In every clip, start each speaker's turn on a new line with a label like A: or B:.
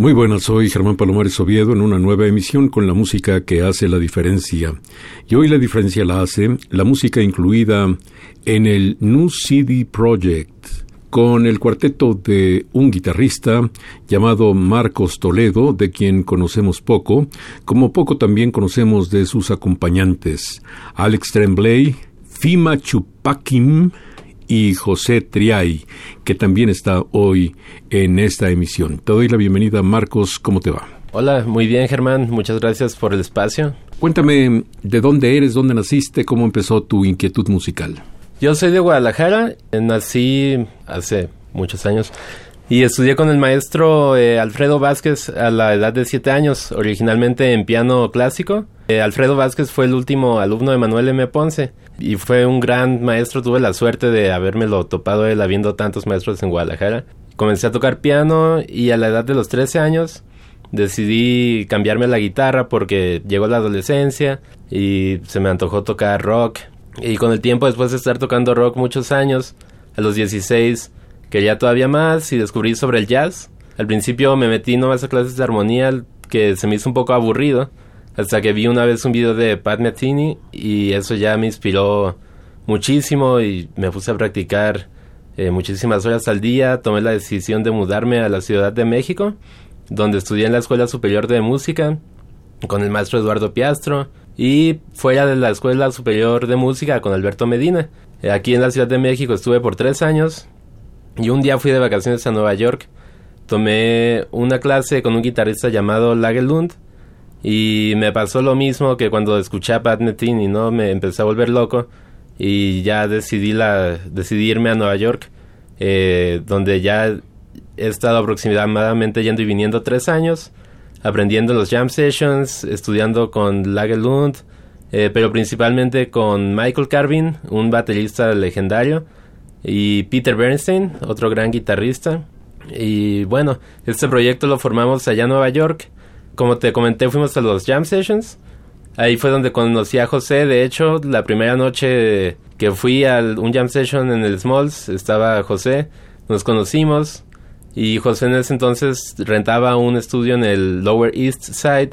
A: Muy buenas, soy Germán Palomares Oviedo en una nueva emisión con la música que hace la diferencia. Y hoy la diferencia la hace la música incluida en el New CD Project con el cuarteto de un guitarrista llamado Marcos Toledo, de quien conocemos poco, como poco también conocemos de sus acompañantes, Alex Tremblay, Fima Chupakim, y José Triay, que también está hoy en esta emisión. Te doy la bienvenida, Marcos, ¿cómo te va?
B: Hola, muy bien Germán, muchas gracias por el espacio.
A: Cuéntame de dónde eres, dónde naciste, cómo empezó tu inquietud musical.
B: Yo soy de Guadalajara, nací hace muchos años y estudié con el maestro eh, Alfredo Vázquez a la edad de siete años, originalmente en piano clásico. Eh, Alfredo Vázquez fue el último alumno de Manuel M. Ponce y fue un gran maestro. Tuve la suerte de habérmelo topado él habiendo tantos maestros en Guadalajara. Comencé a tocar piano y a la edad de los 13 años decidí cambiarme la guitarra porque llegó la adolescencia y se me antojó tocar rock. Y con el tiempo, después de estar tocando rock muchos años, a los 16 quería todavía más y descubrí sobre el jazz. Al principio me metí nomás a clases de armonía que se me hizo un poco aburrido hasta que vi una vez un video de Pat Metheny y eso ya me inspiró muchísimo y me puse a practicar eh, muchísimas horas al día. Tomé la decisión de mudarme a la Ciudad de México, donde estudié en la Escuela Superior de Música con el maestro Eduardo Piastro y fuera de la Escuela Superior de Música con Alberto Medina. Eh, aquí en la Ciudad de México estuve por tres años y un día fui de vacaciones a Nueva York. Tomé una clase con un guitarrista llamado Lagelund y me pasó lo mismo que cuando escuché a Pat Metheny, ¿no? Me empecé a volver loco y ya decidí, la, decidí irme a Nueva York, eh, donde ya he estado aproximadamente yendo y viniendo tres años, aprendiendo los jam sessions, estudiando con Lagerlund, eh, pero principalmente con Michael Carvin, un baterista legendario, y Peter Bernstein, otro gran guitarrista. Y bueno, este proyecto lo formamos allá en Nueva York como te comenté, fuimos a los jam sessions. Ahí fue donde conocí a José. De hecho, la primera noche que fui a un jam session en el Smalls, estaba José. Nos conocimos. Y José en ese entonces rentaba un estudio en el Lower East Side.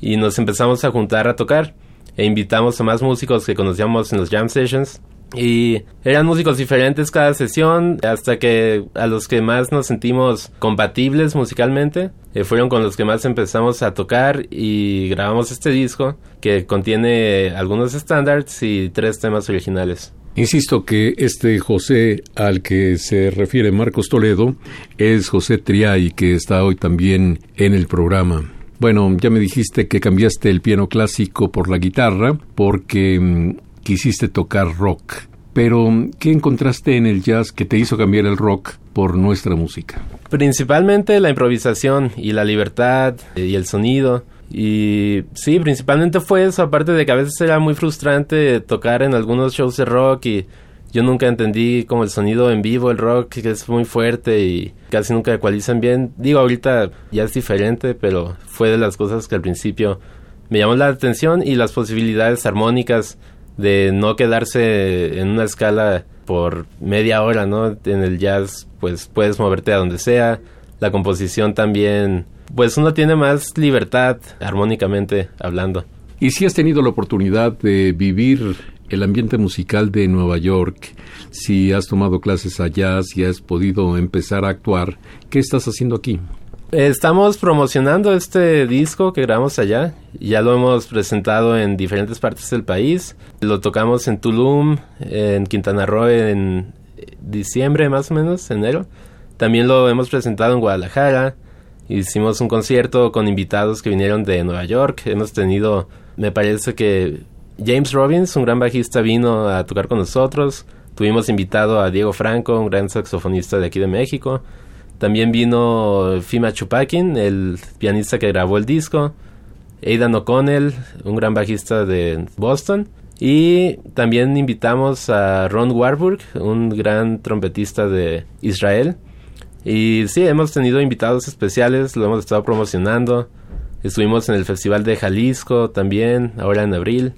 B: Y nos empezamos a juntar a tocar. E invitamos a más músicos que conocíamos en los jam sessions. Y eran músicos diferentes cada sesión, hasta que a los que más nos sentimos compatibles musicalmente, eh, fueron con los que más empezamos a tocar y grabamos este disco que contiene algunos estándares y tres temas originales.
A: Insisto que este José al que se refiere Marcos Toledo es José Triay, que está hoy también en el programa. Bueno, ya me dijiste que cambiaste el piano clásico por la guitarra porque mm, quisiste tocar rock. Pero, ¿qué encontraste en el jazz que te hizo cambiar el rock por nuestra música?
B: Principalmente la improvisación y la libertad y el sonido. Y sí, principalmente fue eso, aparte de que a veces era muy frustrante tocar en algunos shows de rock y yo nunca entendí como el sonido en vivo, el rock que es muy fuerte y casi nunca ecualizan bien. Digo, ahorita ya es diferente, pero fue de las cosas que al principio me llamó la atención y las posibilidades armónicas de no quedarse en una escala por media hora, ¿no? En el jazz, pues puedes moverte a donde sea. La composición también, pues uno tiene más libertad armónicamente hablando.
A: Y si has tenido la oportunidad de vivir el ambiente musical de Nueva York, si has tomado clases allá, si has podido empezar a actuar, ¿qué estás haciendo aquí?
B: Estamos promocionando este disco que grabamos allá. Ya lo hemos presentado en diferentes partes del país. Lo tocamos en Tulum, en Quintana Roo en diciembre más o menos, enero. También lo hemos presentado en Guadalajara. Hicimos un concierto con invitados que vinieron de Nueva York. Hemos tenido, me parece que James Robbins, un gran bajista, vino a tocar con nosotros. Tuvimos invitado a Diego Franco, un gran saxofonista de aquí de México. También vino Fima Chupakin, el pianista que grabó el disco. Aidan O'Connell, un gran bajista de Boston. Y también invitamos a Ron Warburg, un gran trompetista de Israel. Y sí, hemos tenido invitados especiales, lo hemos estado promocionando. Estuvimos en el Festival de Jalisco también, ahora en abril.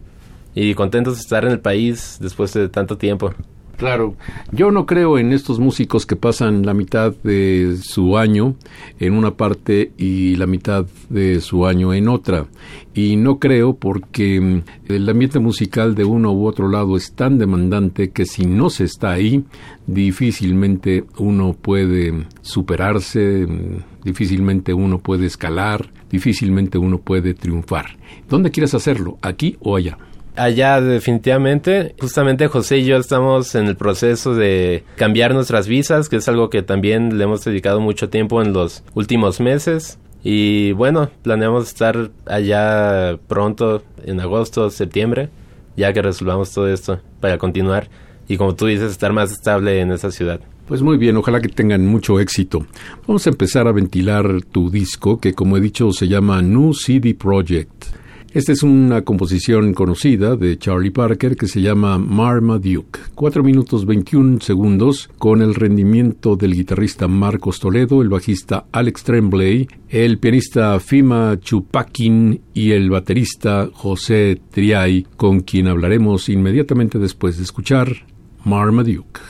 B: Y contentos de estar en el país después de tanto tiempo.
A: Claro, yo no creo en estos músicos que pasan la mitad de su año en una parte y la mitad de su año en otra. Y no creo porque mm, el ambiente musical de uno u otro lado es tan demandante que si no se está ahí, difícilmente uno puede superarse, mm, difícilmente uno puede escalar, difícilmente uno puede triunfar. ¿Dónde quieres hacerlo? ¿Aquí o allá?
B: Allá definitivamente, justamente José y yo estamos en el proceso de cambiar nuestras visas, que es algo que también le hemos dedicado mucho tiempo en los últimos meses. Y bueno, planeamos estar allá pronto, en agosto, septiembre, ya que resolvamos todo esto para continuar y como tú dices, estar más estable en esa ciudad.
A: Pues muy bien, ojalá que tengan mucho éxito. Vamos a empezar a ventilar tu disco, que como he dicho se llama New CD Project. Esta es una composición conocida de Charlie Parker que se llama Marmaduke. 4 minutos 21 segundos con el rendimiento del guitarrista Marcos Toledo, el bajista Alex Tremblay, el pianista Fima Chupakin y el baterista José Triay, con quien hablaremos inmediatamente después de escuchar Marmaduke.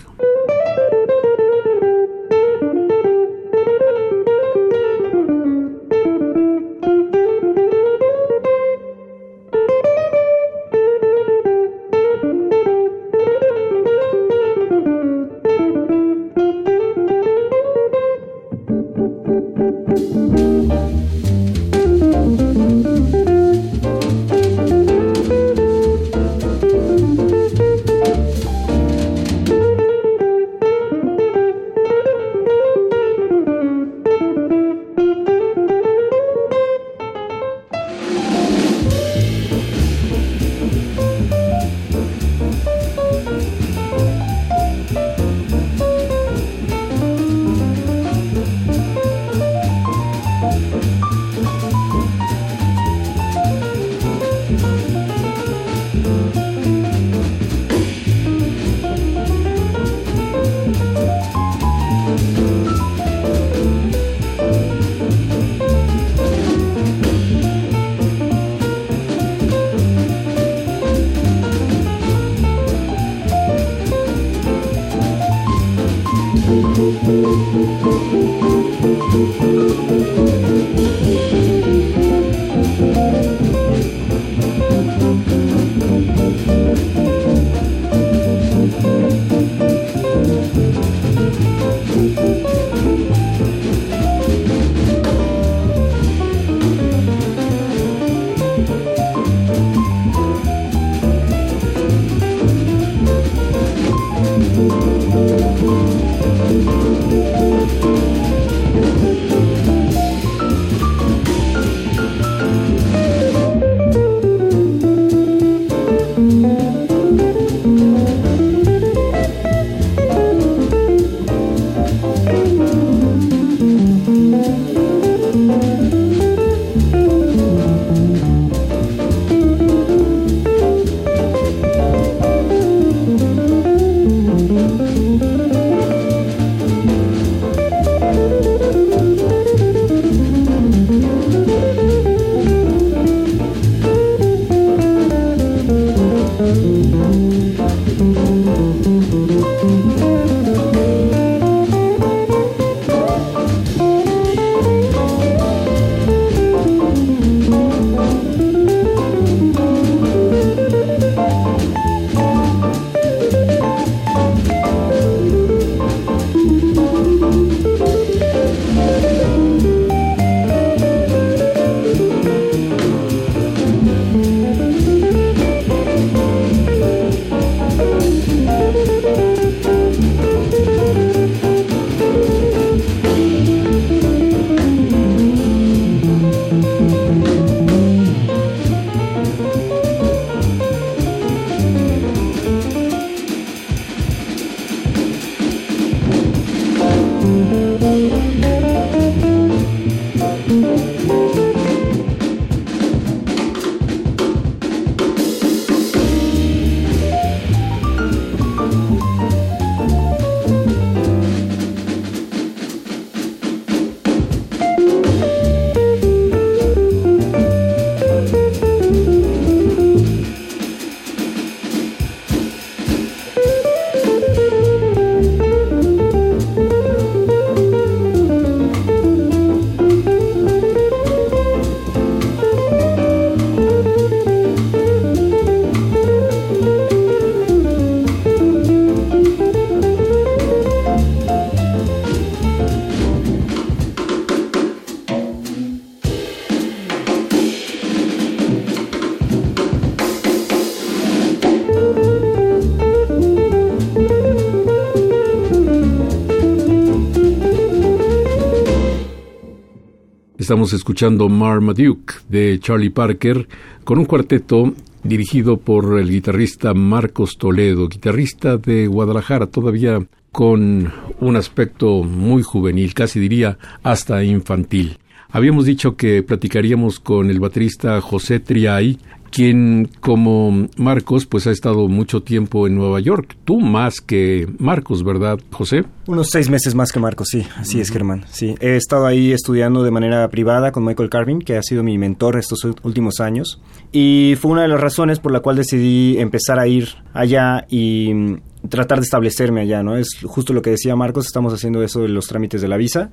A: Estamos escuchando Marmaduke de Charlie Parker con un cuarteto dirigido por el guitarrista Marcos Toledo, guitarrista de Guadalajara, todavía con un aspecto muy juvenil, casi diría hasta infantil. Habíamos dicho que platicaríamos con el baterista José Triay, quien como Marcos pues ha estado mucho tiempo en Nueva York. Tú más que Marcos, ¿verdad, José?
C: Unos seis meses más que Marcos, sí, así es, Germán. Sí, he estado ahí estudiando de manera privada con Michael Carvin, que ha sido mi mentor estos últimos años. Y fue una de las razones por la cual decidí empezar a ir allá y mm, tratar de establecerme allá, ¿no? Es justo lo que decía Marcos, estamos haciendo eso de los trámites de la visa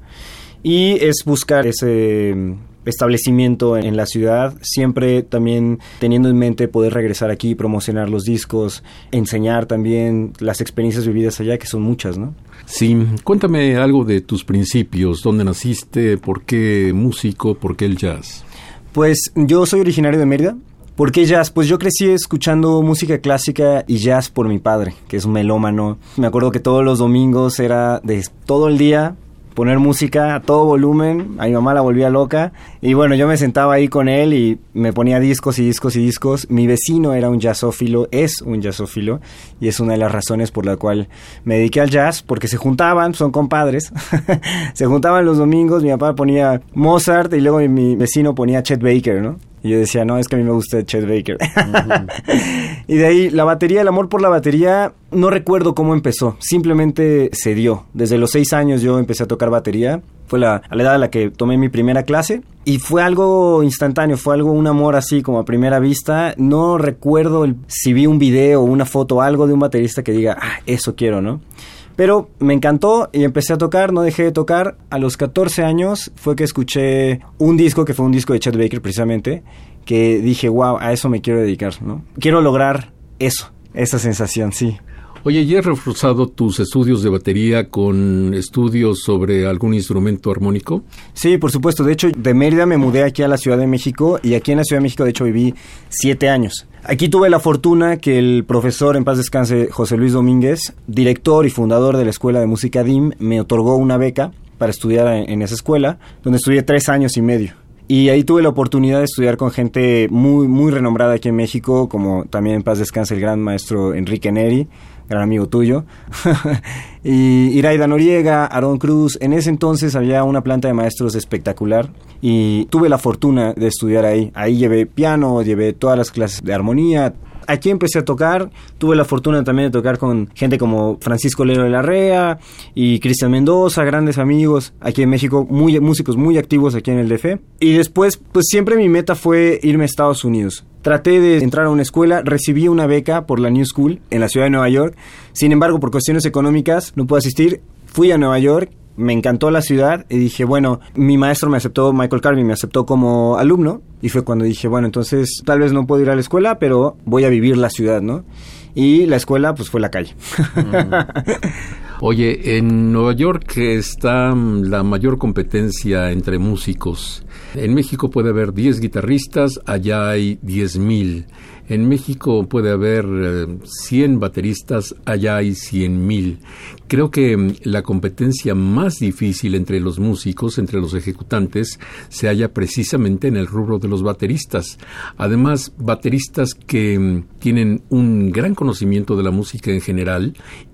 C: y es buscar ese mm, establecimiento en la ciudad, siempre también teniendo en mente poder regresar aquí, promocionar los discos, enseñar también las experiencias vividas allá, que son muchas, ¿no?
A: Sí, cuéntame algo de tus principios, dónde naciste, por qué músico, por qué el jazz.
C: Pues yo soy originario de Mérida. ¿Por qué jazz? Pues yo crecí escuchando música clásica y jazz por mi padre, que es un melómano. Me acuerdo que todos los domingos era de todo el día poner música a todo volumen, a mi mamá la volvía loca y bueno, yo me sentaba ahí con él y me ponía discos y discos y discos. Mi vecino era un jazzófilo, es un jazzófilo y es una de las razones por la cual me dediqué al jazz, porque se juntaban, son compadres, se juntaban los domingos, mi papá ponía Mozart y luego mi vecino ponía Chet Baker, ¿no? Y yo decía, no, es que a mí me gusta Chet Baker. y de ahí, la batería, el amor por la batería, no recuerdo cómo empezó. Simplemente se dio. Desde los seis años yo empecé a tocar batería. Fue la, a la edad a la que tomé mi primera clase. Y fue algo instantáneo, fue algo, un amor así como a primera vista. No recuerdo si vi un video una foto algo de un baterista que diga, ah, eso quiero, ¿no? Pero me encantó y empecé a tocar, no dejé de tocar. A los 14 años fue que escuché un disco, que fue un disco de Chet Baker precisamente, que dije, wow, a eso me quiero dedicar, ¿no? Quiero lograr eso, esa sensación, sí.
A: Oye, ¿y has reforzado tus estudios de batería con estudios sobre algún instrumento armónico?
C: Sí, por supuesto. De hecho, de Mérida me mudé aquí a la Ciudad de México y aquí en la Ciudad de México, de hecho, viví siete años. Aquí tuve la fortuna que el profesor, en paz descanse, José Luis Domínguez, director y fundador de la Escuela de Música DIM, me otorgó una beca para estudiar en esa escuela, donde estudié tres años y medio. Y ahí tuve la oportunidad de estudiar con gente muy, muy renombrada aquí en México, como también en paz descanse el gran maestro Enrique Neri, gran amigo tuyo, y Iraida Noriega, Aaron Cruz. En ese entonces había una planta de maestros espectacular y tuve la fortuna de estudiar ahí. Ahí llevé piano, llevé todas las clases de armonía, aquí empecé a tocar, tuve la fortuna también de tocar con gente como Francisco Lero de la Rea y Cristian Mendoza, grandes amigos aquí en México, muy, músicos muy activos aquí en el DF. Y después, pues siempre mi meta fue irme a Estados Unidos. Traté de entrar a una escuela, recibí una beca por la New School en la ciudad de Nueva York. Sin embargo, por cuestiones económicas no pude asistir. Fui a Nueva York me encantó la ciudad y dije, bueno, mi maestro me aceptó, Michael Carvin me aceptó como alumno y fue cuando dije, bueno, entonces tal vez no puedo ir a la escuela, pero voy a vivir la ciudad, ¿no? Y la escuela pues fue la calle.
A: Oye, en Nueva York está la mayor competencia entre músicos. En México puede haber 10 guitarristas, allá hay 10 mil. En México puede haber 100 eh, bateristas, allá hay 100 mil. Creo que mm, la competencia más difícil entre los músicos, entre los ejecutantes, se halla precisamente en el rubro de los bateristas. Además, bateristas que mm, tienen un gran conocimiento de la música en general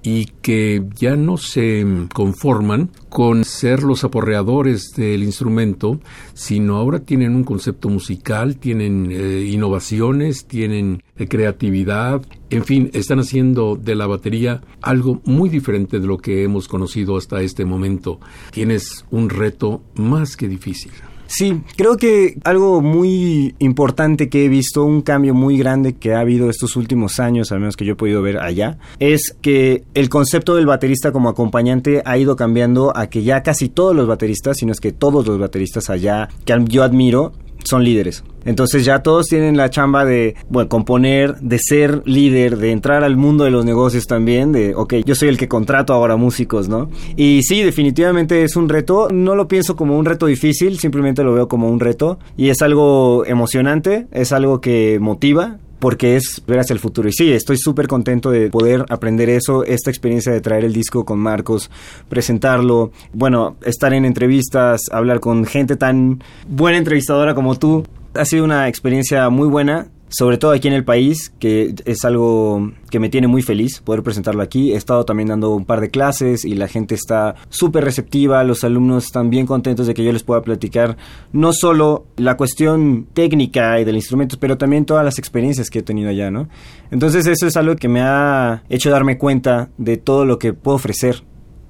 A: y que ya no se conforman con ser los aporreadores del instrumento, sino ahora tienen un concepto musical, tienen eh, innovaciones, tienen de creatividad, en fin, están haciendo de la batería algo muy diferente de lo que hemos conocido hasta este momento. Tienes un reto más que difícil.
C: Sí, creo que algo muy importante que he visto, un cambio muy grande que ha habido estos últimos años, al menos que yo he podido ver allá, es que el concepto del baterista como acompañante ha ido cambiando a que ya casi todos los bateristas, sino es que todos los bateristas allá que yo admiro, son líderes. Entonces ya todos tienen la chamba de bueno, componer, de ser líder, de entrar al mundo de los negocios también, de, ok, yo soy el que contrato ahora músicos, ¿no? Y sí, definitivamente es un reto, no lo pienso como un reto difícil, simplemente lo veo como un reto y es algo emocionante, es algo que motiva, porque es ver hacia el futuro. Y sí, estoy súper contento de poder aprender eso, esta experiencia de traer el disco con Marcos, presentarlo, bueno, estar en entrevistas, hablar con gente tan buena entrevistadora como tú. Ha sido una experiencia muy buena sobre todo aquí en el país, que es algo que me tiene muy feliz poder presentarlo aquí. He estado también dando un par de clases y la gente está súper receptiva, los alumnos están bien contentos de que yo les pueda platicar no solo la cuestión técnica y del instrumento, pero también todas las experiencias que he tenido allá, ¿no? Entonces eso es algo que me ha hecho darme cuenta de todo lo que puedo ofrecer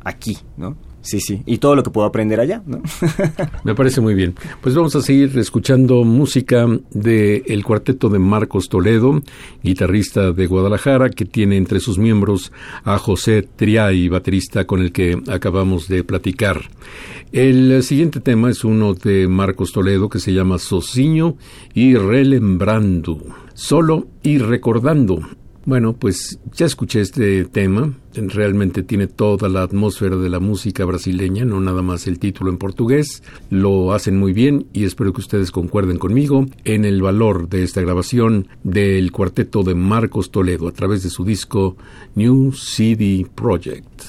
C: aquí, ¿no? Sí, sí, y todo lo que puedo aprender allá.
A: Me parece muy bien. Pues vamos a seguir escuchando música del el cuarteto de Marcos Toledo, guitarrista de Guadalajara, que tiene entre sus miembros a José Triay, baterista con el que acabamos de platicar. El siguiente tema es uno de Marcos Toledo que se llama Sociño y Relembrando. Solo y recordando bueno, pues ya escuché este tema, realmente tiene toda la atmósfera de la música brasileña, no nada más el título en portugués, lo hacen muy bien y espero que ustedes concuerden conmigo en el valor de esta grabación del cuarteto de Marcos Toledo a través de su disco New CD Project.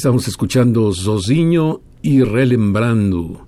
A: Estamos escuchando Zozinho y Relembrando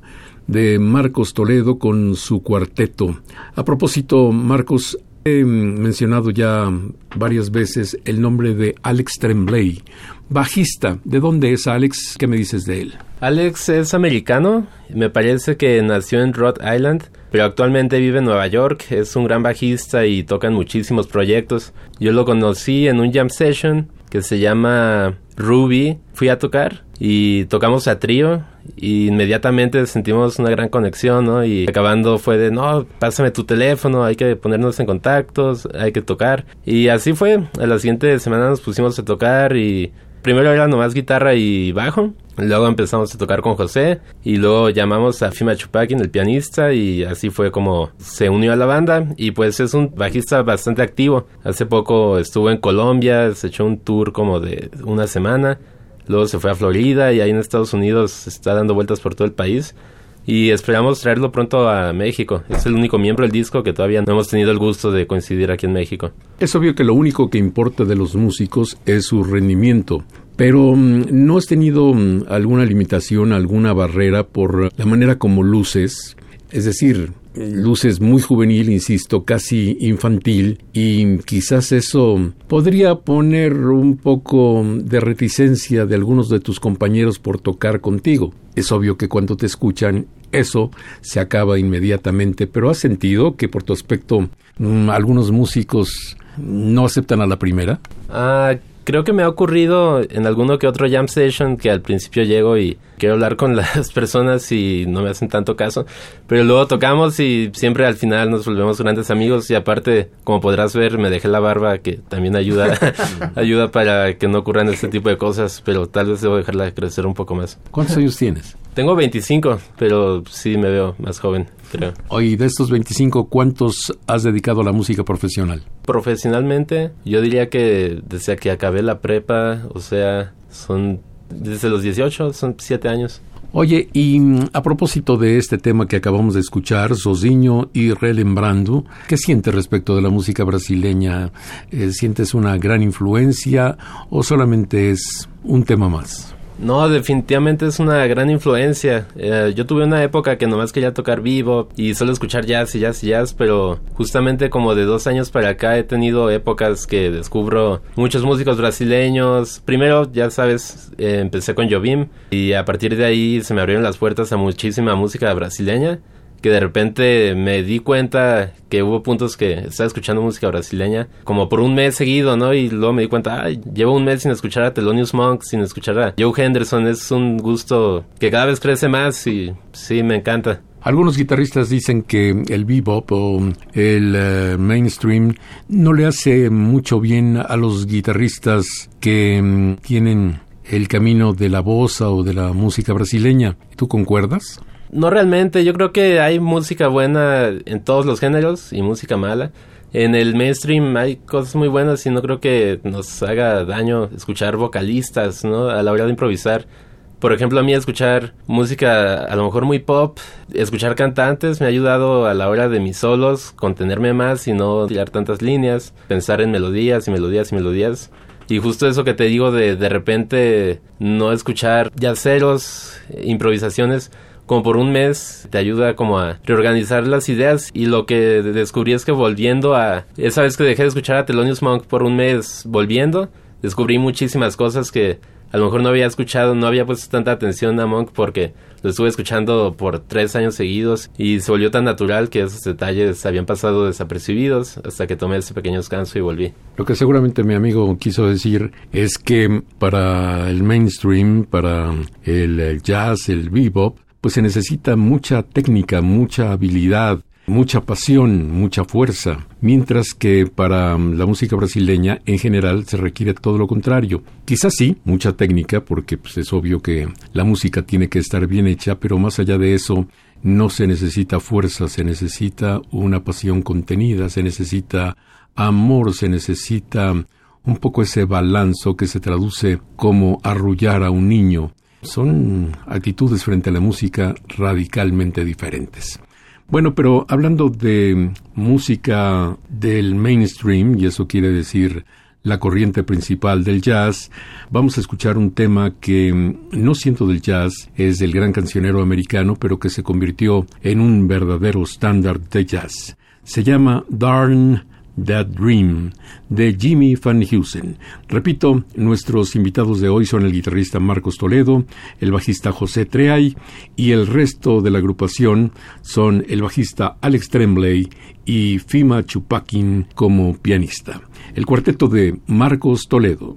A: de Marcos Toledo con su cuarteto. A propósito, Marcos, he mencionado ya varias veces el nombre de Alex Tremblay, bajista. ¿De dónde es Alex? ¿Qué me dices de él?
B: Alex es americano, me parece que nació en Rhode Island, pero actualmente vive en Nueva York, es un gran bajista y toca en muchísimos proyectos. Yo lo conocí en un jam session que se llama Ruby, fui a tocar y tocamos a trío y inmediatamente sentimos una gran conexión, ¿no? Y acabando fue de, no, pásame tu teléfono, hay que ponernos en contactos, hay que tocar. Y así fue, a la siguiente semana nos pusimos a tocar y primero era nomás guitarra y bajo. Luego empezamos a tocar con José y luego llamamos a Fima Chupakin, el pianista, y así fue como se unió a la banda. Y pues es un bajista bastante activo. Hace poco estuvo en Colombia, se echó un tour como de una semana. Luego se fue a Florida y ahí en Estados Unidos está dando vueltas por todo el país. Y esperamos traerlo pronto a México. Es el único miembro del disco que todavía no hemos tenido el gusto de coincidir aquí en México.
A: Es obvio que lo único que importa de los músicos es su rendimiento. Pero mm, ¿no has tenido mm, alguna limitación, alguna barrera por la manera como luces? Es decir, luces muy juvenil, insisto, casi infantil, y quizás eso podría poner un poco de reticencia de algunos de tus compañeros por tocar contigo. Es obvio que cuando te escuchan, eso se acaba inmediatamente, pero ¿has sentido que por tu aspecto mm, algunos músicos no aceptan a la primera?
B: Ah, creo que me ha ocurrido en alguno que otro jam session que al principio llego y quiero hablar con las personas y no me hacen tanto caso, pero luego tocamos y siempre al final nos volvemos grandes amigos y aparte, como podrás ver, me dejé la barba que también ayuda ayuda para que no ocurran este tipo de cosas, pero tal vez debo dejarla crecer un poco más.
A: ¿Cuántos años tienes?
B: Tengo 25, pero sí me veo más joven, creo.
A: Oye, de estos 25, ¿cuántos has dedicado a la música profesional?
B: Profesionalmente, yo diría que desde que acabé la prepa, o sea, son desde los 18, son 7 años.
A: Oye, y mm, a propósito de este tema que acabamos de escuchar, Sozinho y Relembrando, ¿qué sientes respecto de la música brasileña? Eh, ¿Sientes una gran influencia o solamente es un tema más?
B: No, definitivamente es una gran influencia. Eh, yo tuve una época que nomás quería tocar vivo y solo escuchar jazz y jazz y jazz, pero justamente como de dos años para acá he tenido épocas que descubro muchos músicos brasileños. Primero, ya sabes, eh, empecé con Jobim y a partir de ahí se me abrieron las puertas a muchísima música brasileña que de repente me di cuenta que hubo puntos que estaba escuchando música brasileña como por un mes seguido, ¿no? Y luego me di cuenta, ay, llevo un mes sin escuchar a Thelonious Monk, sin escuchar a Joe Henderson, es un gusto que cada vez crece más y sí, me encanta.
A: Algunos guitarristas dicen que el bebop o el eh, mainstream no le hace mucho bien a los guitarristas que mm, tienen el camino de la bossa o de la música brasileña. ¿Tú concuerdas?
B: No realmente, yo creo que hay música buena en todos los géneros y música mala. En el mainstream hay cosas muy buenas y no creo que nos haga daño escuchar vocalistas, ¿no? A la hora de improvisar. Por ejemplo, a mí escuchar música a lo mejor muy pop, escuchar cantantes me ha ayudado a la hora de mis solos, contenerme más y no tirar tantas líneas, pensar en melodías y melodías y melodías. Y justo eso que te digo de de repente no escuchar yaceros, improvisaciones, como por un mes te ayuda como a reorganizar las ideas y lo que descubrí es que volviendo a esa vez que dejé de escuchar a Thelonious Monk por un mes volviendo descubrí muchísimas cosas que a lo mejor no había escuchado, no había puesto tanta atención a Monk porque lo estuve escuchando por tres años seguidos y se volvió tan natural que esos detalles habían pasado desapercibidos hasta que tomé ese pequeño descanso y volví.
A: Lo que seguramente mi amigo quiso decir es que para el mainstream, para el jazz, el bebop, pues se necesita mucha técnica, mucha habilidad, mucha pasión, mucha fuerza, mientras que para mm, la música brasileña en general se requiere todo lo contrario. Quizás sí, mucha técnica, porque pues, es obvio que la música tiene que estar bien hecha, pero más allá de eso, no se necesita fuerza, se necesita una pasión contenida, se necesita amor, se necesita un poco ese balanzo que se traduce como arrullar a un niño son actitudes frente a la música radicalmente diferentes. Bueno, pero hablando de música del mainstream, y eso quiere decir la corriente principal del jazz, vamos a escuchar un tema que mm, no siento del jazz, es del gran cancionero americano, pero que se convirtió en un verdadero estándar de jazz. Se llama Darn That Dream de Jimmy Van Heusen. Repito, nuestros invitados de hoy son el guitarrista Marcos Toledo, el bajista José Treay y el resto de la agrupación son el bajista Alex Tremblay y Fima Chupakin como pianista. El cuarteto de Marcos Toledo.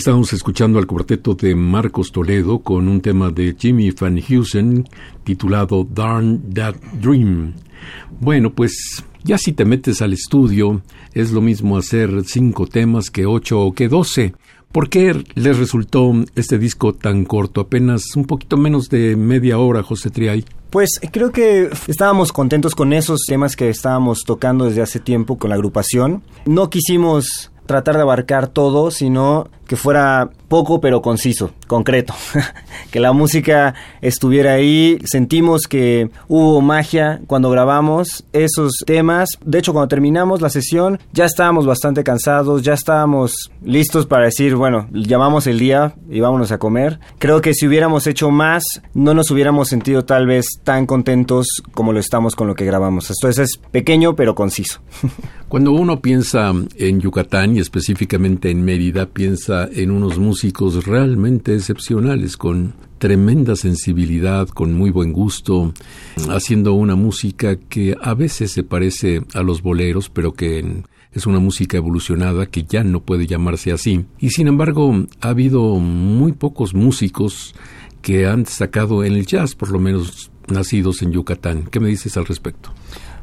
A: Estábamos escuchando al cuarteto de Marcos Toledo con un tema de Jimmy Van Heusen titulado Darn That Dream. Bueno, pues ya si te metes al estudio es lo mismo hacer cinco temas que ocho o que doce. ¿Por qué les resultó este disco tan corto? Apenas un poquito menos de media hora, José Triay.
C: Pues creo que estábamos contentos con esos temas que estábamos tocando desde hace tiempo con la agrupación. No quisimos tratar de abarcar todo, sino que fuera poco pero conciso, concreto. que la música estuviera ahí. Sentimos que hubo magia cuando grabamos esos temas. De hecho, cuando terminamos la sesión, ya estábamos bastante cansados, ya estábamos listos para decir, bueno, llamamos el día y vámonos a comer. Creo que si hubiéramos hecho más, no nos hubiéramos sentido tal vez tan contentos como lo estamos con lo que grabamos. Esto es pequeño pero conciso.
A: Cuando uno piensa en Yucatán y específicamente en Mérida, piensa en unos músicos realmente excepcionales, con tremenda sensibilidad, con muy buen gusto, haciendo una música que a veces se parece a los boleros, pero que es una música evolucionada que ya no puede llamarse así. Y sin embargo, ha habido muy pocos músicos que han destacado en el jazz, por lo menos nacidos en Yucatán. ¿Qué me dices al respecto?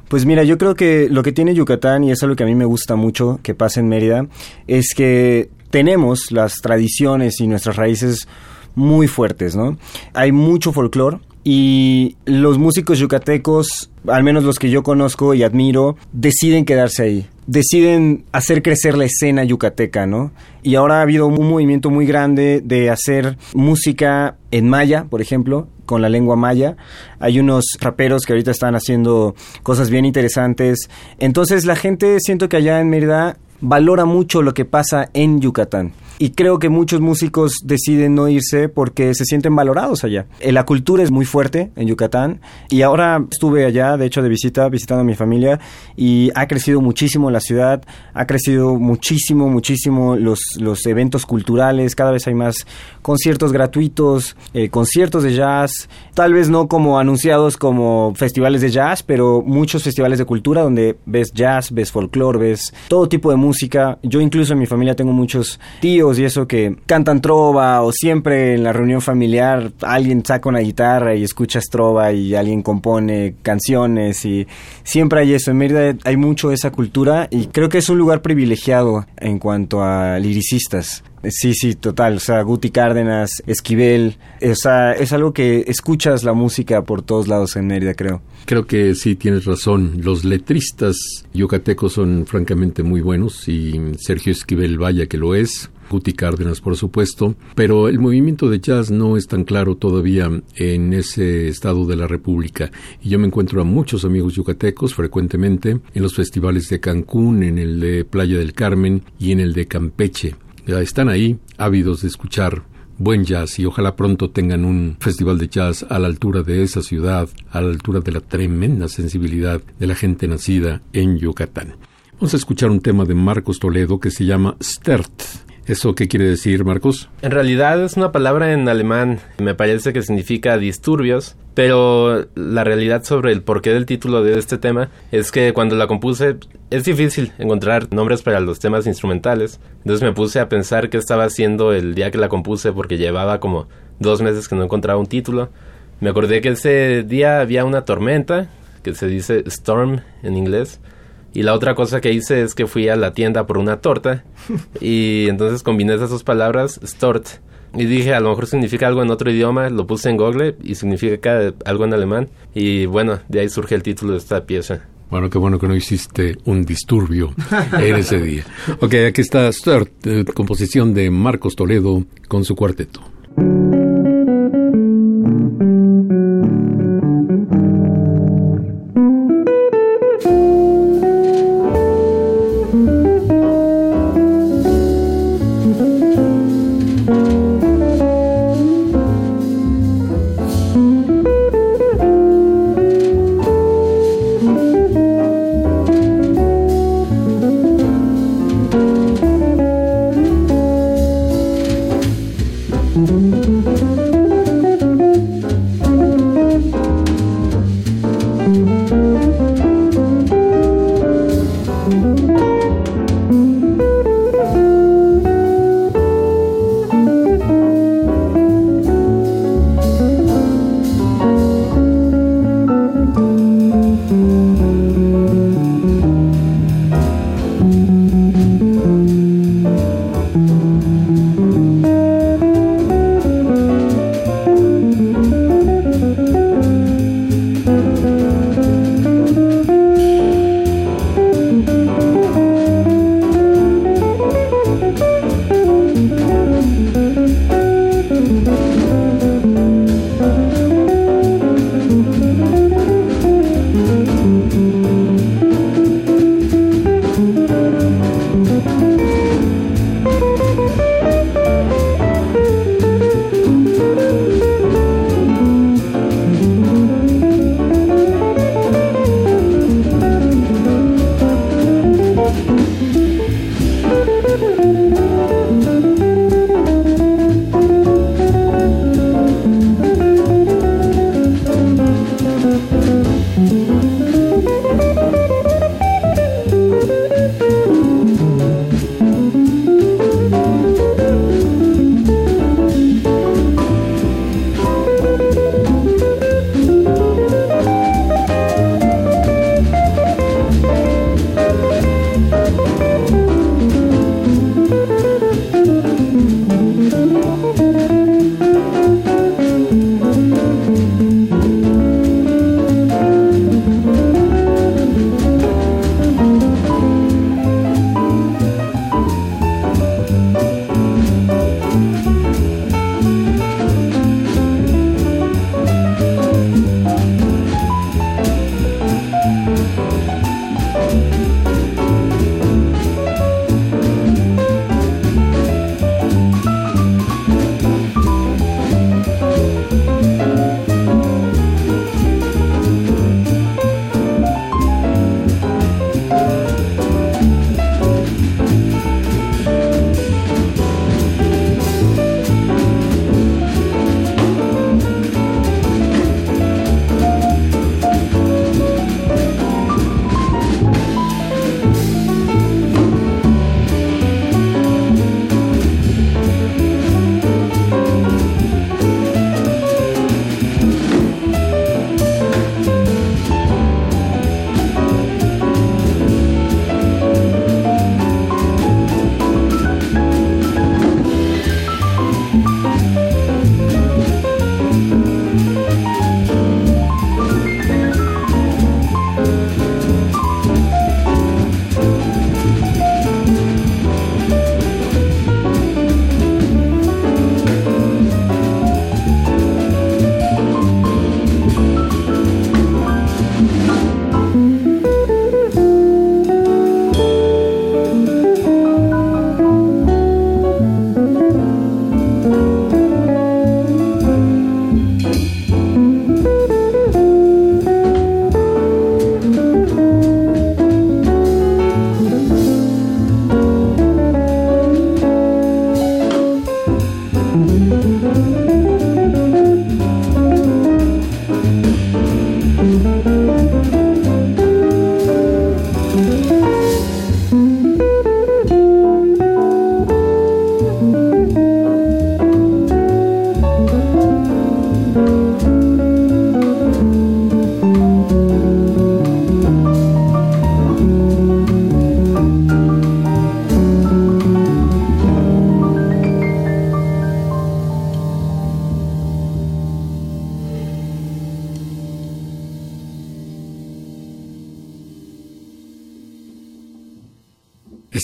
C: Pues mira, yo creo que lo que tiene Yucatán, y es algo que a mí me gusta mucho que pasa en Mérida, es que tenemos las tradiciones y nuestras raíces muy fuertes, ¿no? Hay mucho folclore y los músicos yucatecos, al menos los que yo conozco y admiro, deciden quedarse ahí deciden hacer crecer la escena yucateca, ¿no? Y ahora ha habido un movimiento muy grande de hacer música en maya, por ejemplo, con la lengua maya. Hay unos raperos que ahorita están haciendo cosas bien interesantes. Entonces la gente, siento que allá en Mérida valora mucho lo que pasa en Yucatán. Y creo que muchos músicos deciden no irse porque se sienten valorados allá. Eh, la cultura es muy fuerte en Yucatán y ahora estuve allá, de hecho, de visita, visitando a mi familia y ha crecido muchísimo la ciudad, ha crecido muchísimo, muchísimo los, los eventos culturales, cada vez hay más conciertos gratuitos, eh, conciertos de jazz, tal vez no como anunciados como festivales de jazz, pero muchos festivales de cultura donde ves jazz, ves folclore, ves todo tipo de música. Yo incluso en mi familia tengo muchos tíos, y eso que cantan trova o siempre en la reunión familiar alguien saca una guitarra y escuchas trova y alguien compone canciones y siempre hay eso. En Mérida hay mucho de esa cultura y creo que es un lugar privilegiado en cuanto a liricistas. Sí, sí, total. O sea, Guti Cárdenas, Esquivel. O sea, es algo que escuchas la música por todos lados en Mérida, creo.
A: Creo que sí tienes razón. Los letristas yucatecos son francamente muy buenos y Sergio Esquivel, vaya que lo es. Guti Cárdenas, por supuesto, pero el movimiento de jazz no es tan claro todavía en ese estado de la República. Y yo me encuentro a muchos amigos yucatecos frecuentemente en los festivales de Cancún, en el de Playa del Carmen y en el de Campeche. Están ahí ávidos de escuchar buen jazz y ojalá pronto tengan un festival de jazz a la altura de esa ciudad, a la altura de la tremenda sensibilidad de la gente nacida en Yucatán. Vamos a escuchar un tema de Marcos Toledo que se llama Stert. ¿Eso qué quiere decir, Marcos?
B: En realidad es una palabra en alemán. Me parece que significa disturbios. Pero la realidad sobre el porqué del título de este tema es que cuando la compuse es difícil encontrar nombres para los temas instrumentales. Entonces me puse a pensar qué estaba haciendo el día que la compuse porque llevaba como dos meses que no encontraba un título. Me acordé que ese día había una tormenta, que se dice storm en inglés y la otra cosa que hice es que fui a la tienda por una torta y entonces combiné esas dos palabras, stort. Y dije, a lo mejor significa algo en otro idioma, lo puse en Google y significa algo en alemán. Y bueno, de ahí surge el título de esta pieza.
A: Bueno, qué bueno que no hiciste un disturbio en ese día. Ok, aquí está Sturt, eh, composición de Marcos Toledo con su cuarteto.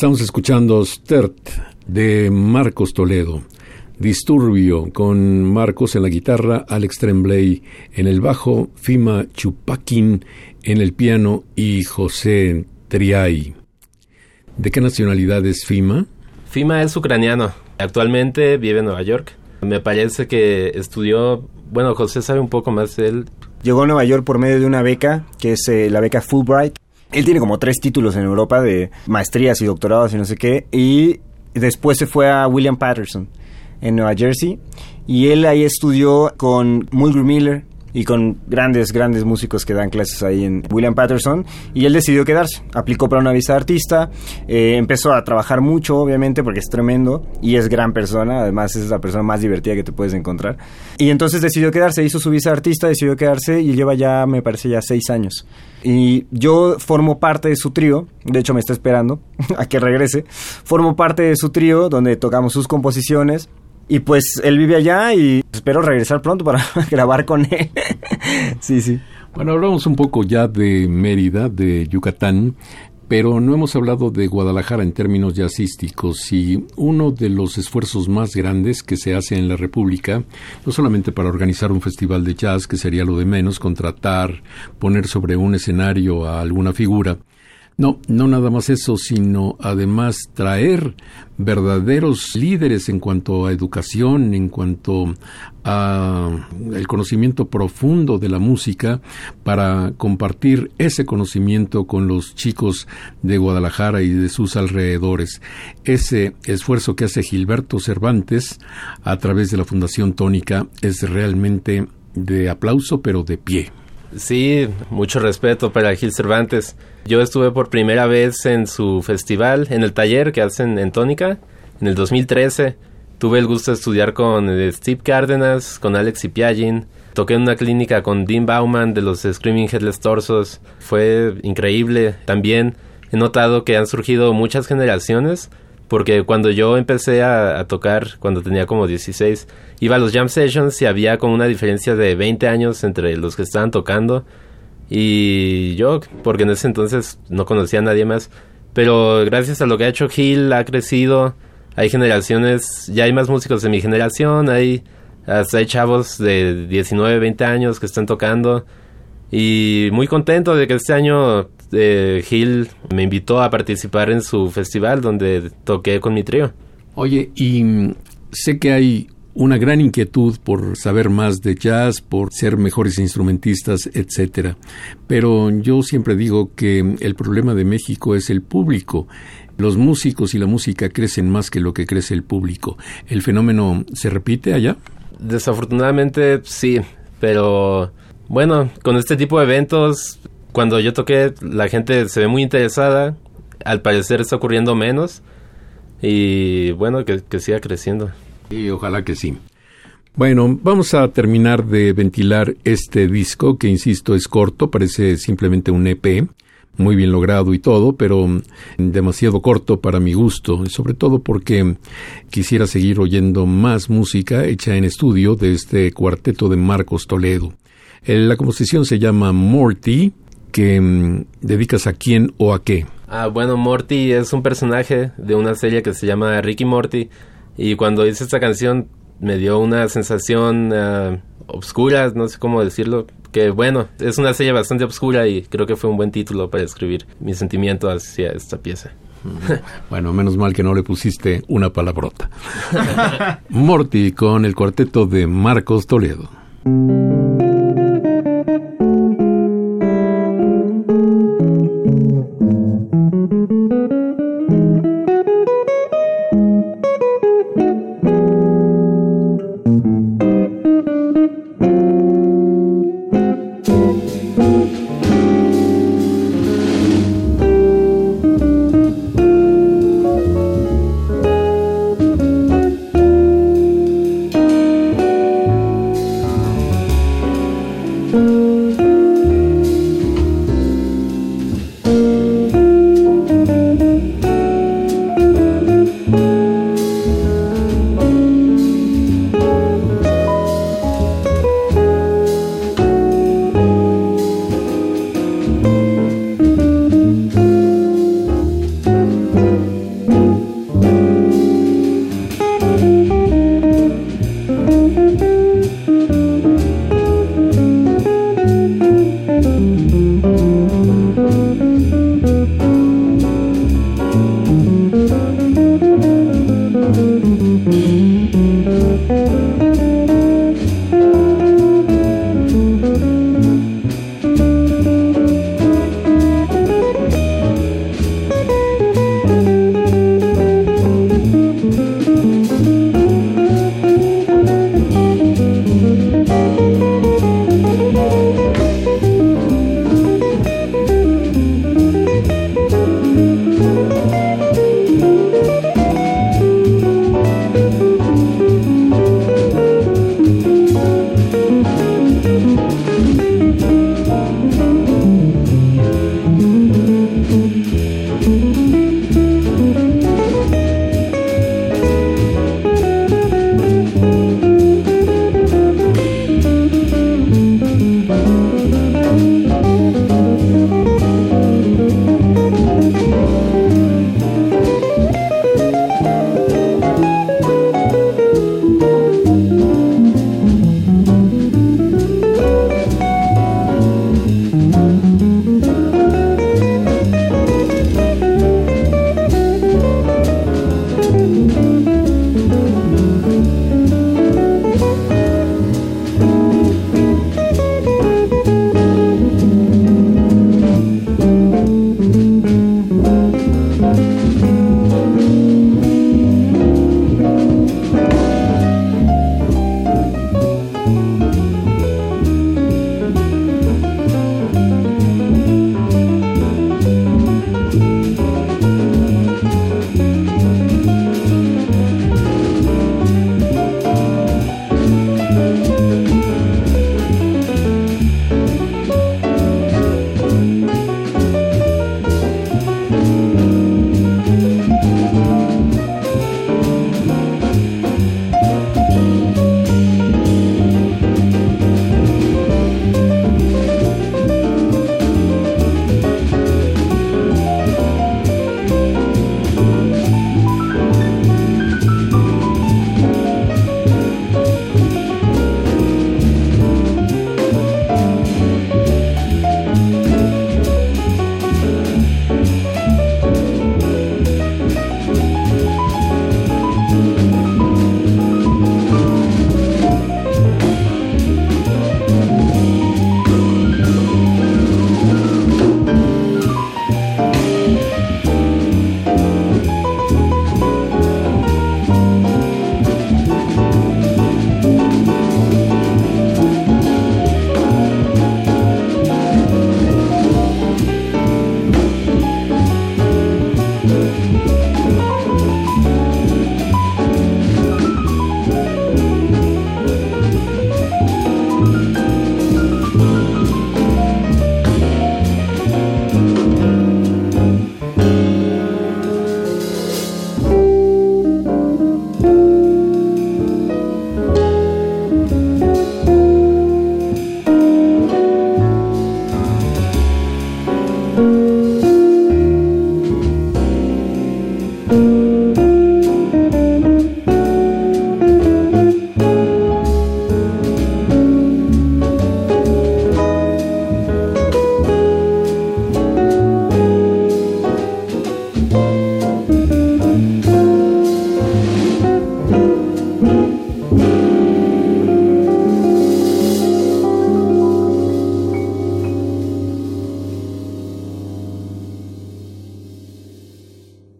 A: Estamos escuchando Stert de Marcos Toledo. Disturbio con Marcos en la guitarra, Alex Tremblay en el bajo, Fima Chupakin en el piano y José Triay. ¿De qué nacionalidad es Fima?
B: Fima es ucraniano. Actualmente vive en Nueva York. Me parece que estudió, bueno, José sabe un poco más de él.
C: Llegó a Nueva York por medio de una beca, que es eh, la beca Fulbright, él tiene como tres títulos en Europa de maestrías y doctorados y no sé qué. Y después se fue a William Patterson en Nueva Jersey. Y él ahí estudió con Mulgrew Miller, y con grandes, grandes músicos que dan clases ahí en William Patterson. Y él decidió quedarse. Aplicó para una visa de artista. Eh, empezó a trabajar mucho, obviamente, porque es tremendo y es gran persona. Además, es la persona más divertida que te puedes encontrar. Y entonces decidió quedarse. Hizo su visa de artista, decidió quedarse y lleva ya, me parece, ya seis años. Y yo formo parte de su trío. De hecho, me está esperando a que regrese. Formo parte de su trío donde tocamos sus composiciones y pues él vive allá y espero regresar pronto para grabar con él. sí, sí.
A: Bueno, hablamos un poco ya de Mérida, de Yucatán, pero no hemos hablado de Guadalajara en términos jazzísticos y uno de los esfuerzos más grandes que se hace en la República, no solamente para organizar un festival de jazz, que sería lo de menos, contratar, poner sobre un escenario a alguna figura, No, no nada más eso, sino además traer verdaderos líderes en cuanto a educación, en cuanto a el conocimiento profundo de la música para compartir ese conocimiento con los chicos de Guadalajara y de sus alrededores. Ese esfuerzo que hace Gilberto Cervantes a través de la Fundación Tónica es realmente de aplauso pero de pie.
B: Sí, mucho respeto para Gil Cervantes. Yo estuve por primera vez en su festival, en el taller que hacen en Tónica, en el 2013. Tuve el gusto de estudiar con eh, Steve Cárdenas, con Alex Ipiagin. Toqué en una clínica con Dean Bauman de los Screaming Headless Torsos. Fue increíble. También he notado que han surgido muchas generaciones porque cuando yo empecé a, tocar, cuando tenía como 16, iba a los jam sessions y había como una diferencia de 20 años entre los que estaban tocando y yo, porque en ese entonces no conocía a nadie más. Pero gracias a lo que ha hecho Gil, ha crecido, hay generaciones, ya hay más músicos de mi generación, hay, hasta hay chavos de 19, 20 años que están tocando. Y muy contento de que este año eh, Gil me invitó a participar en su festival donde toqué con mi trío.
A: Oye, y mm, sé que hay una gran inquietud por saber más de jazz, por ser mejores instrumentistas, etcétera. Pero yo siempre digo que el problema de México es el público. Los músicos y la música crecen más que lo que crece el público. ¿El fenómeno se repite allá?
B: Desafortunadamente sí, pero bueno, con este tipo de eventos cuando yo toqué, la gente se ve muy interesada. Al parecer está ocurriendo menos. Y bueno, que, siga creciendo.
A: Y ojalá que sí. Bueno, vamos a terminar de ventilar este disco, que insisto es corto, parece simplemente un EP, muy bien logrado y todo, pero demasiado corto para mi gusto, sobre todo porque quisiera seguir oyendo más música hecha en estudio de este cuarteto de Marcos Toledo. La composición se llama Morty, que mm, dedicas a quién o a qué?
B: Ah, bueno, Morty es un personaje de una serie que se llama Ricky Morty y cuando hice esta canción me dio una sensación uh, obscura, no sé cómo decirlo, que bueno, es una serie bastante obscura y creo que fue un buen título para escribir mi sentimiento hacia esta pieza.
A: Bueno, menos mal que no le pusiste una palabrota. Morty con el cuarteto de Marcos Toledo.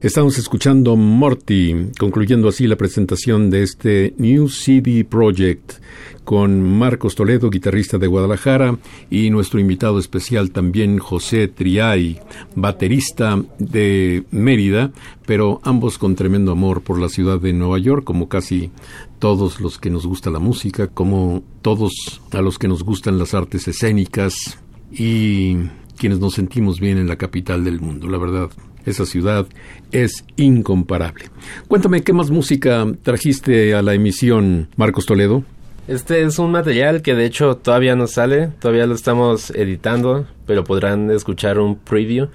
A: Estamos escuchando Morty, concluyendo así la presentación de este New CD Project con Marcos Toledo, guitarrista de Guadalajara, y nuestro invitado especial también José Triay, baterista de Mérida, pero ambos con tremendo amor por la ciudad de Nueva York, como casi todos los que nos gusta la música, como todos a los que nos gustan las artes escénicas y quienes nos sentimos bien en la capital del mundo, la verdad. Esa ciudad es incomparable. Cuéntame, ¿qué más música trajiste a la emisión, Marcos Toledo?
B: Este es un material que de hecho todavía no sale, todavía lo estamos editando, pero podrán escuchar un preview.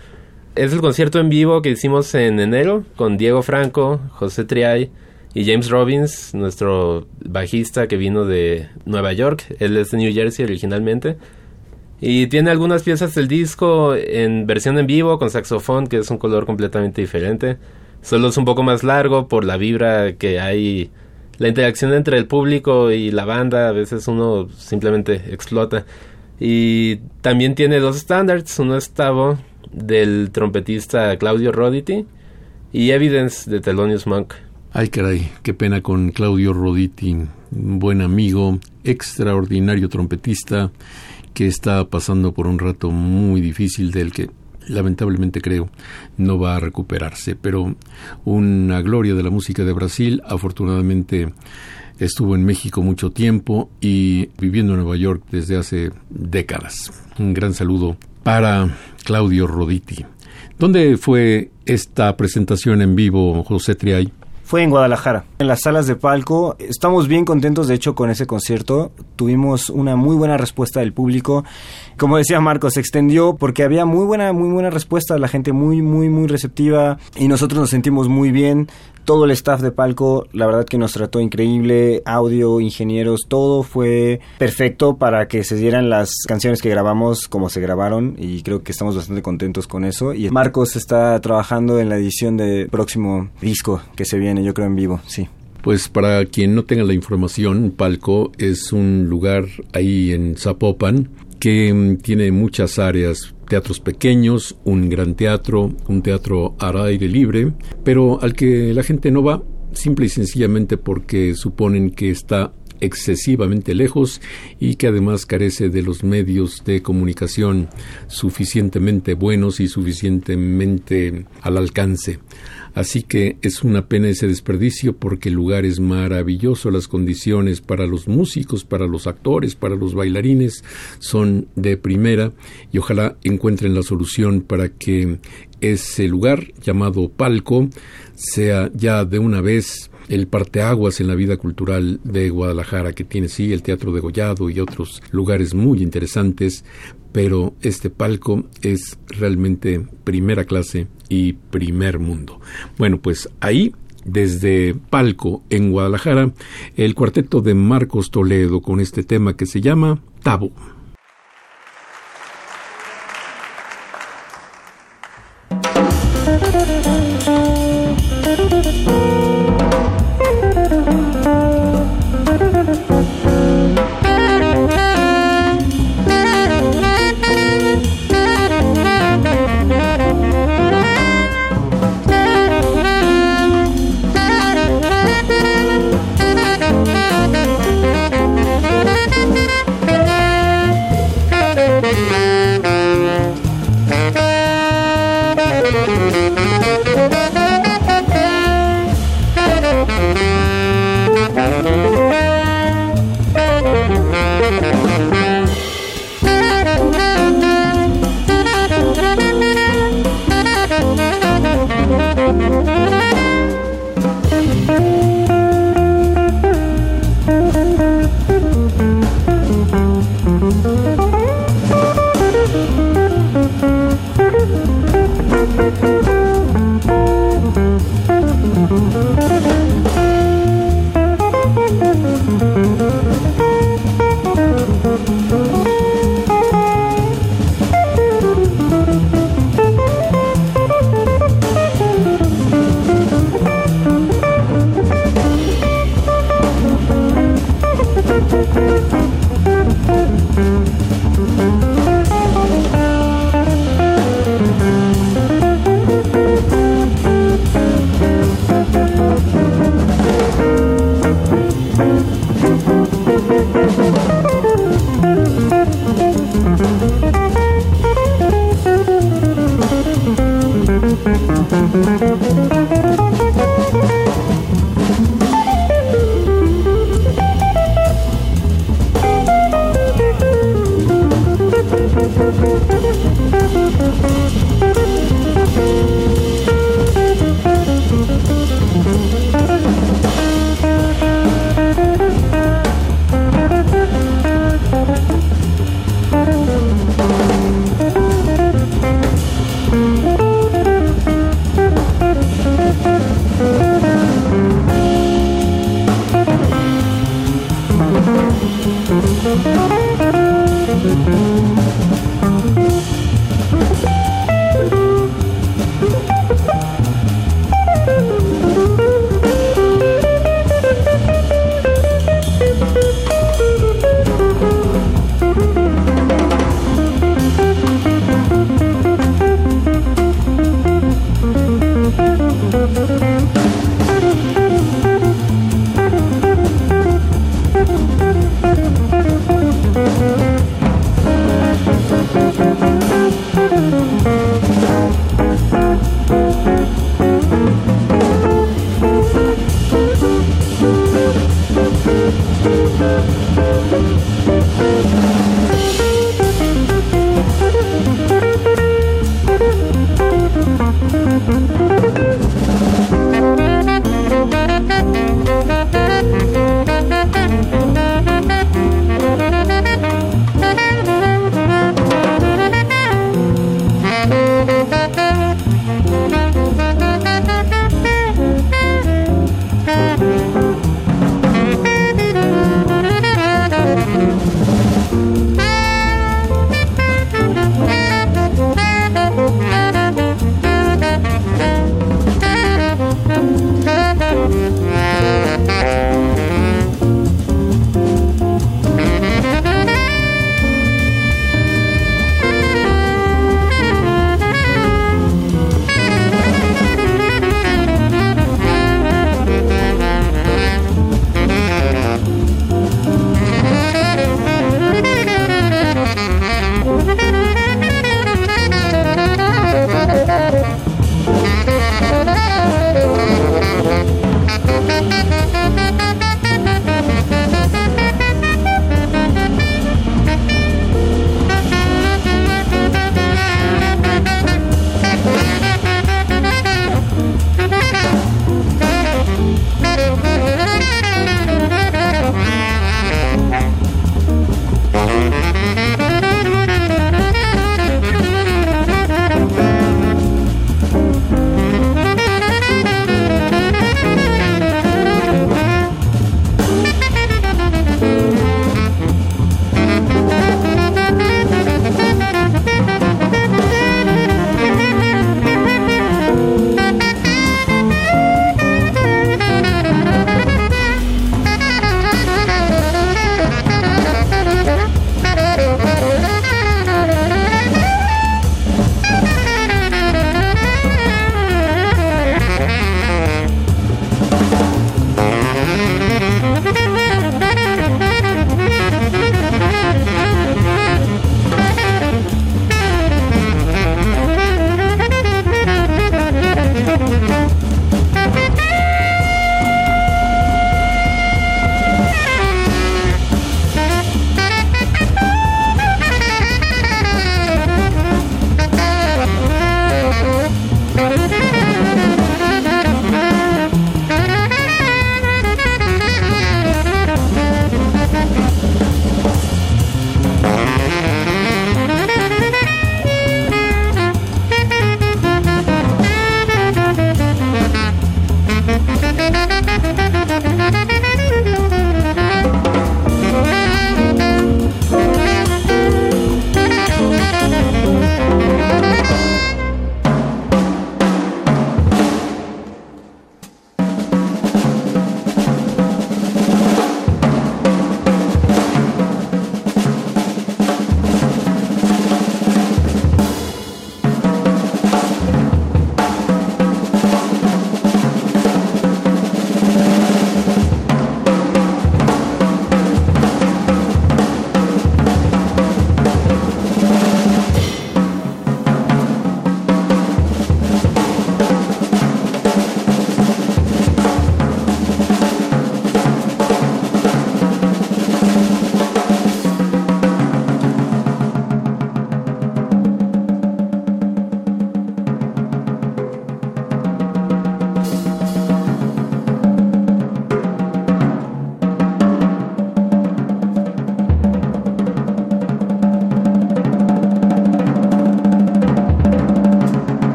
B: Es el concierto en vivo que hicimos en enero con Diego Franco, José Triay y James Robbins, nuestro bajista que vino de Nueva York. Él es de New Jersey originalmente. Y tiene algunas piezas del disco en versión en vivo con saxofón, que es un color completamente diferente. Solo es un poco más largo por la vibra que hay, la interacción entre el público y la banda. A veces uno simplemente explota. Y también tiene dos standards, uno es Tavo del trompetista Claudio Roditi y Evidence de Thelonious Monk.
A: Ay, caray, qué pena con Claudio Roditi, un buen amigo, extraordinario trompetista que está pasando por un rato muy difícil del que lamentablemente creo no va a recuperarse, pero una gloria de la música de Brasil, afortunadamente estuvo en México mucho tiempo y viviendo en Nueva York desde hace décadas. Un gran saludo para Claudio Roditi. ¿Dónde fue esta presentación en vivo, José Triay?
C: Fue en Guadalajara, en las salas de palco. Estamos bien contentos, de hecho, con ese concierto. Tuvimos una muy buena respuesta del público. Como decía Marcos, se extendió porque había muy buena, muy buena respuesta, la gente muy, muy, muy receptiva y nosotros nos sentimos muy bien todo el staff de palco, la verdad que nos trató increíble, audio, ingenieros, todo fue perfecto para que se dieran las canciones que grabamos como se grabaron y creo que estamos bastante contentos con eso. Y Marcos está trabajando en la edición del próximo disco que se viene, yo creo en vivo, sí.
A: Pues para quien no tenga la información, Palco es un lugar ahí en Zapopan que mm, tiene muchas áreas teatros pequeños, un gran teatro, un teatro al aire libre, pero al que la gente no va simple y sencillamente porque suponen que está excesivamente lejos y que además carece de los medios de comunicación suficientemente buenos y suficientemente al alcance. Así que es una pena ese desperdicio porque el lugar es maravilloso, las condiciones para los músicos, para los actores, para los bailarines son de primera y ojalá encuentren la solución para que ese lugar llamado Palco sea ya de una vez el parteaguas en la vida cultural de Guadalajara, que tiene sí el Teatro de Gollado y otros lugares muy interesantes, pero este palco es realmente primera clase y primer mundo. Bueno, pues ahí desde Palco en Guadalajara, el cuarteto de Marcos Toledo con este tema que se llama Tabo.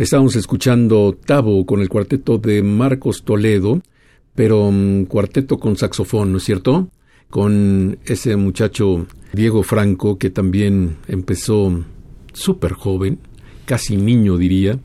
A: Estamos escuchando Tabo con el cuarteto de Marcos Toledo, pero un cuarteto con saxofón, ¿no es cierto? Con ese muchacho Diego Franco que también empezó súper joven, casi niño diría,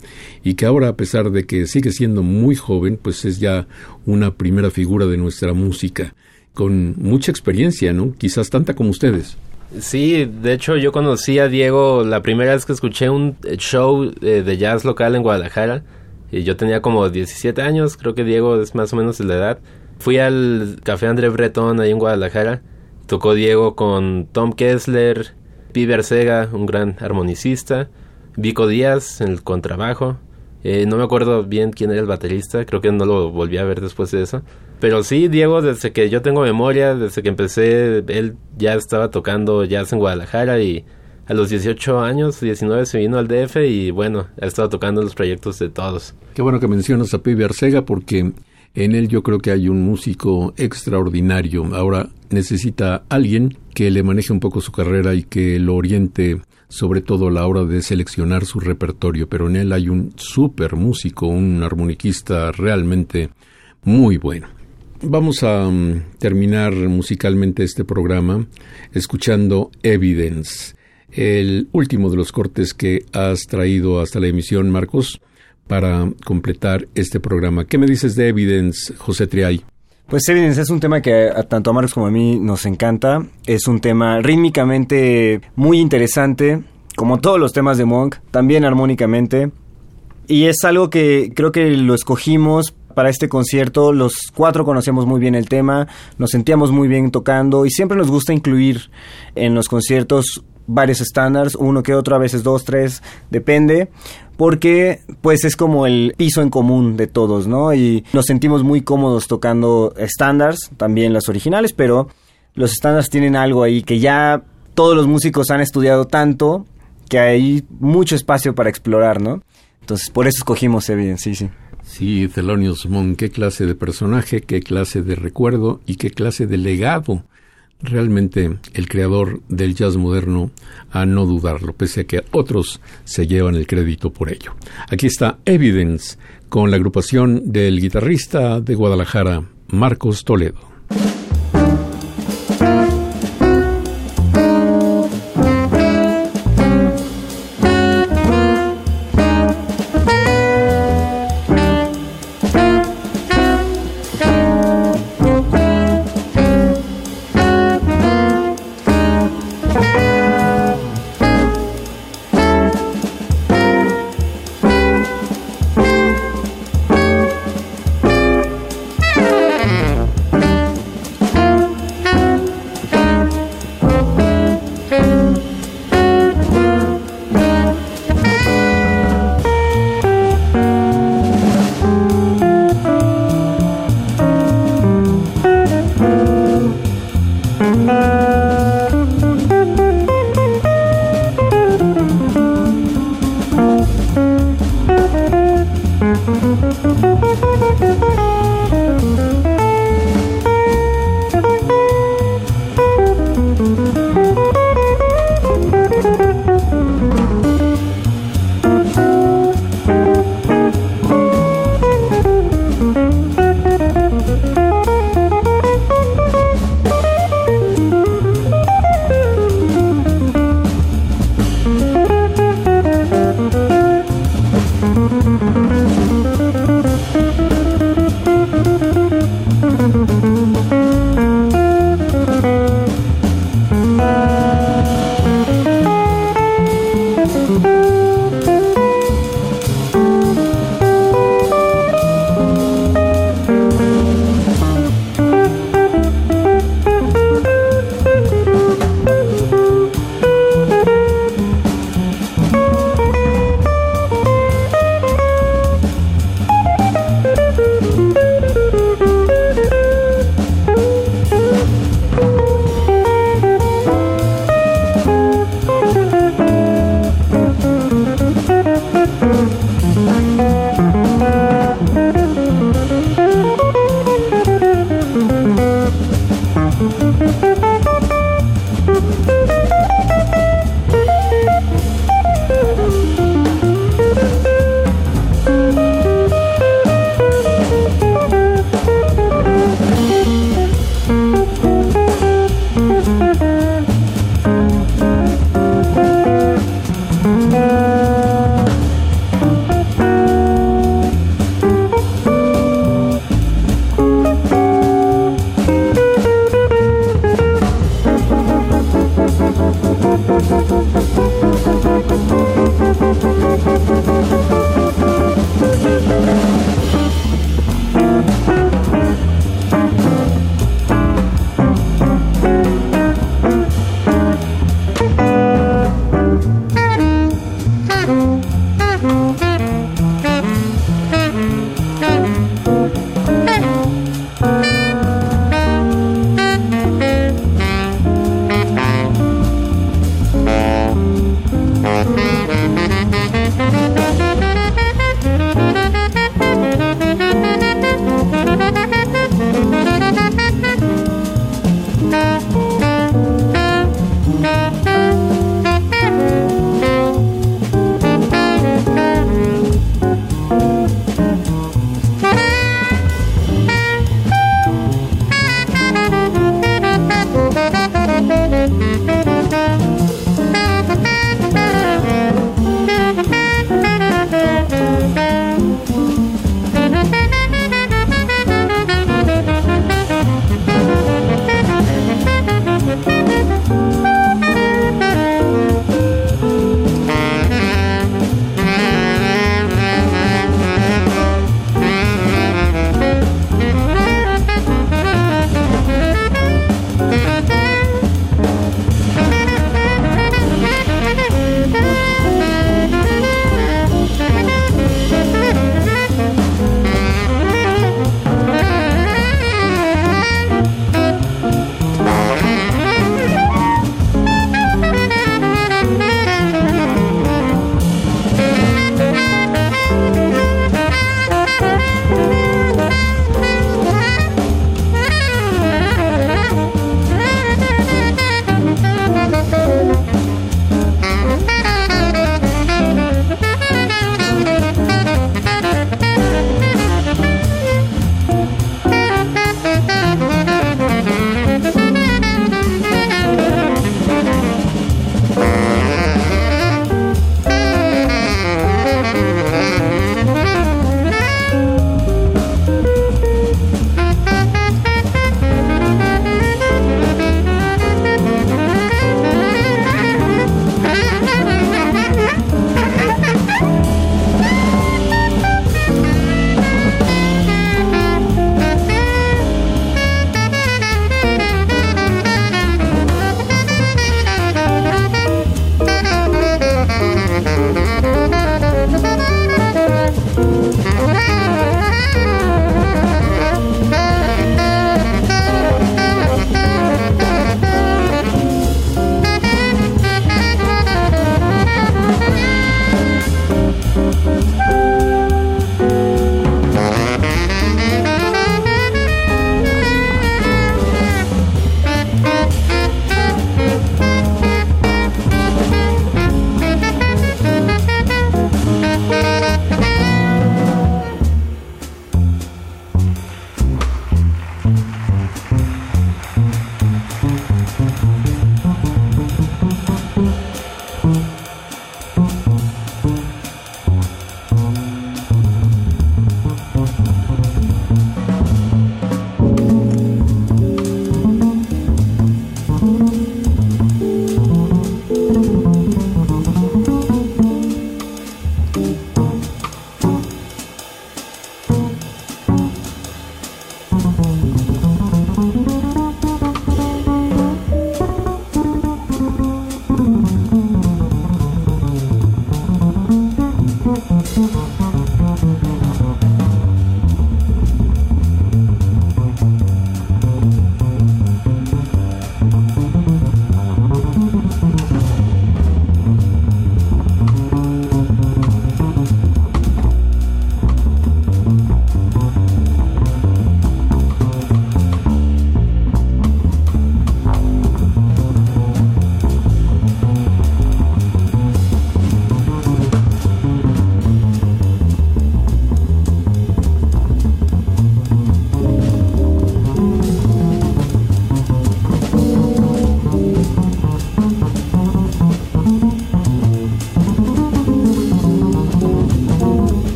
A: y que ahora a pesar de que sigue siendo muy joven, pues es ya una primera figura de nuestra música, con mucha experiencia, ¿no? Quizás tanta como ustedes.
B: Sí, de hecho yo conocí a Diego la primera vez que escuché un show eh, de jazz local en Guadalajara. Y yo tenía como 17 años, creo que Diego es más o menos de la edad. Fui al Café André Breton ahí en Guadalajara. Tocó Diego con Tom Kessler, Piber Sega, un gran armonicista, Vico Díaz en el contrabajo. Eh, no me acuerdo bien quién era el baterista, creo que no lo volví a ver después de eso. Pero sí, Diego, desde que yo tengo memoria, desde que empecé, él ya estaba tocando jazz en Guadalajara y a los 18 años, 19 se vino al DF y bueno, ha estado tocando los proyectos de todos.
A: Qué bueno que mencionas a Pibe Arcega porque en él yo creo que hay un músico extraordinario. Ahora necesita alguien que le maneje un poco su carrera y que lo oriente sobre todo a la hora de seleccionar su repertorio, pero en él hay un súper músico, un armoniquista realmente muy bueno. Vamos a um, terminar musicalmente este programa escuchando Evidence, el último de los cortes que has traído hasta la emisión, Marcos, para completar este programa. ¿Qué me dices de Evidence, José Triay?
C: Pues Evidence es un tema que tanto a Marcos como a mí nos encanta. Es un tema rítmicamente muy interesante, como todos los temas de Monk, también armónicamente. Y es algo que creo que lo escogimos para este concierto. Los cuatro conocemos muy bien el tema, nos sentíamos muy bien tocando y siempre nos gusta incluir en los conciertos varios estándares, uno que otro, a veces dos, tres, depende, porque pues es como el piso en común de todos, ¿no? Y nos sentimos muy cómodos tocando estándares, también los originales, pero los estándares tienen algo ahí que ya todos los músicos han estudiado tanto que hay mucho espacio para explorar, ¿no? Entonces, por eso escogimos Evidence, sí, sí.
A: Sí, Thelonious Monk, qué clase de personaje, qué clase de recuerdo y qué clase de legado. Realmente el creador del jazz moderno, a no dudarlo, pese a que otros se llevan el crédito por ello. Aquí está Evidence con la agrupación del guitarrista de Guadalajara, Marcos Toledo.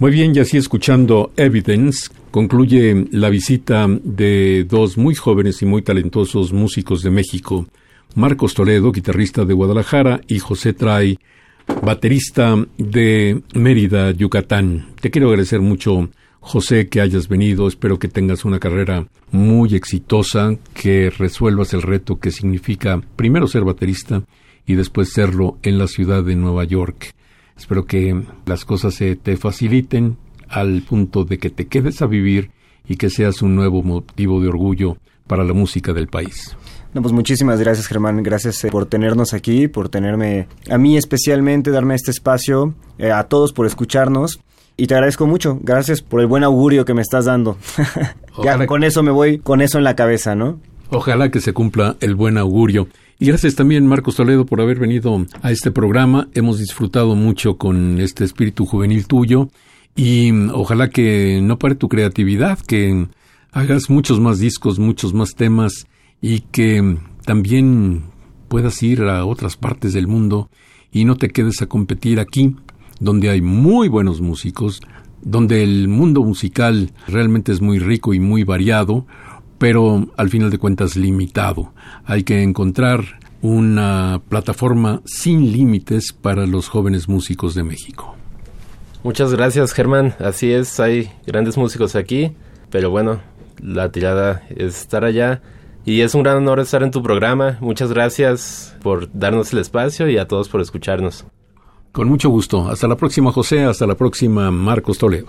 A: Muy bien, y así escuchando Evidence, concluye la visita de dos muy jóvenes y muy talentosos músicos de México, Marcos Toledo, guitarrista de Guadalajara, y José Tray, baterista de Mérida, Yucatán. Te quiero agradecer mucho, José, que hayas venido. Espero que tengas una carrera muy exitosa, que resuelvas el reto que significa primero ser baterista y después serlo en la ciudad de Nueva York. Espero que las cosas se te faciliten al punto de que te quedes a vivir y que seas un nuevo motivo de orgullo para la música del país.
C: No, pues muchísimas gracias Germán, gracias eh, por tenernos aquí, por tenerme a mí especialmente, darme este espacio, eh, a todos por escucharnos y te agradezco mucho, gracias por el buen augurio que me estás dando. ya con eso me voy, con eso en la cabeza, ¿no?
A: Ojalá que se cumpla el buen augurio. Gracias también, Marcos Toledo, por haber venido a este programa. Hemos disfrutado mucho con este espíritu juvenil tuyo y ojalá que no pare tu creatividad, que hagas muchos más discos, muchos más temas y que también puedas ir a otras partes del mundo y no te quedes a competir aquí, donde hay muy buenos músicos, donde el mundo musical realmente es muy rico y muy variado, pero al final de cuentas limitado. Hay que encontrar una plataforma sin límites para los jóvenes músicos de México.
B: Muchas gracias Germán, así es, hay grandes músicos aquí, pero bueno, la tirada es estar allá y es un gran honor estar en tu programa. Muchas gracias por darnos el espacio y a todos por escucharnos.
A: Con mucho gusto. Hasta la próxima, José. Hasta la próxima, Marcos Toledo.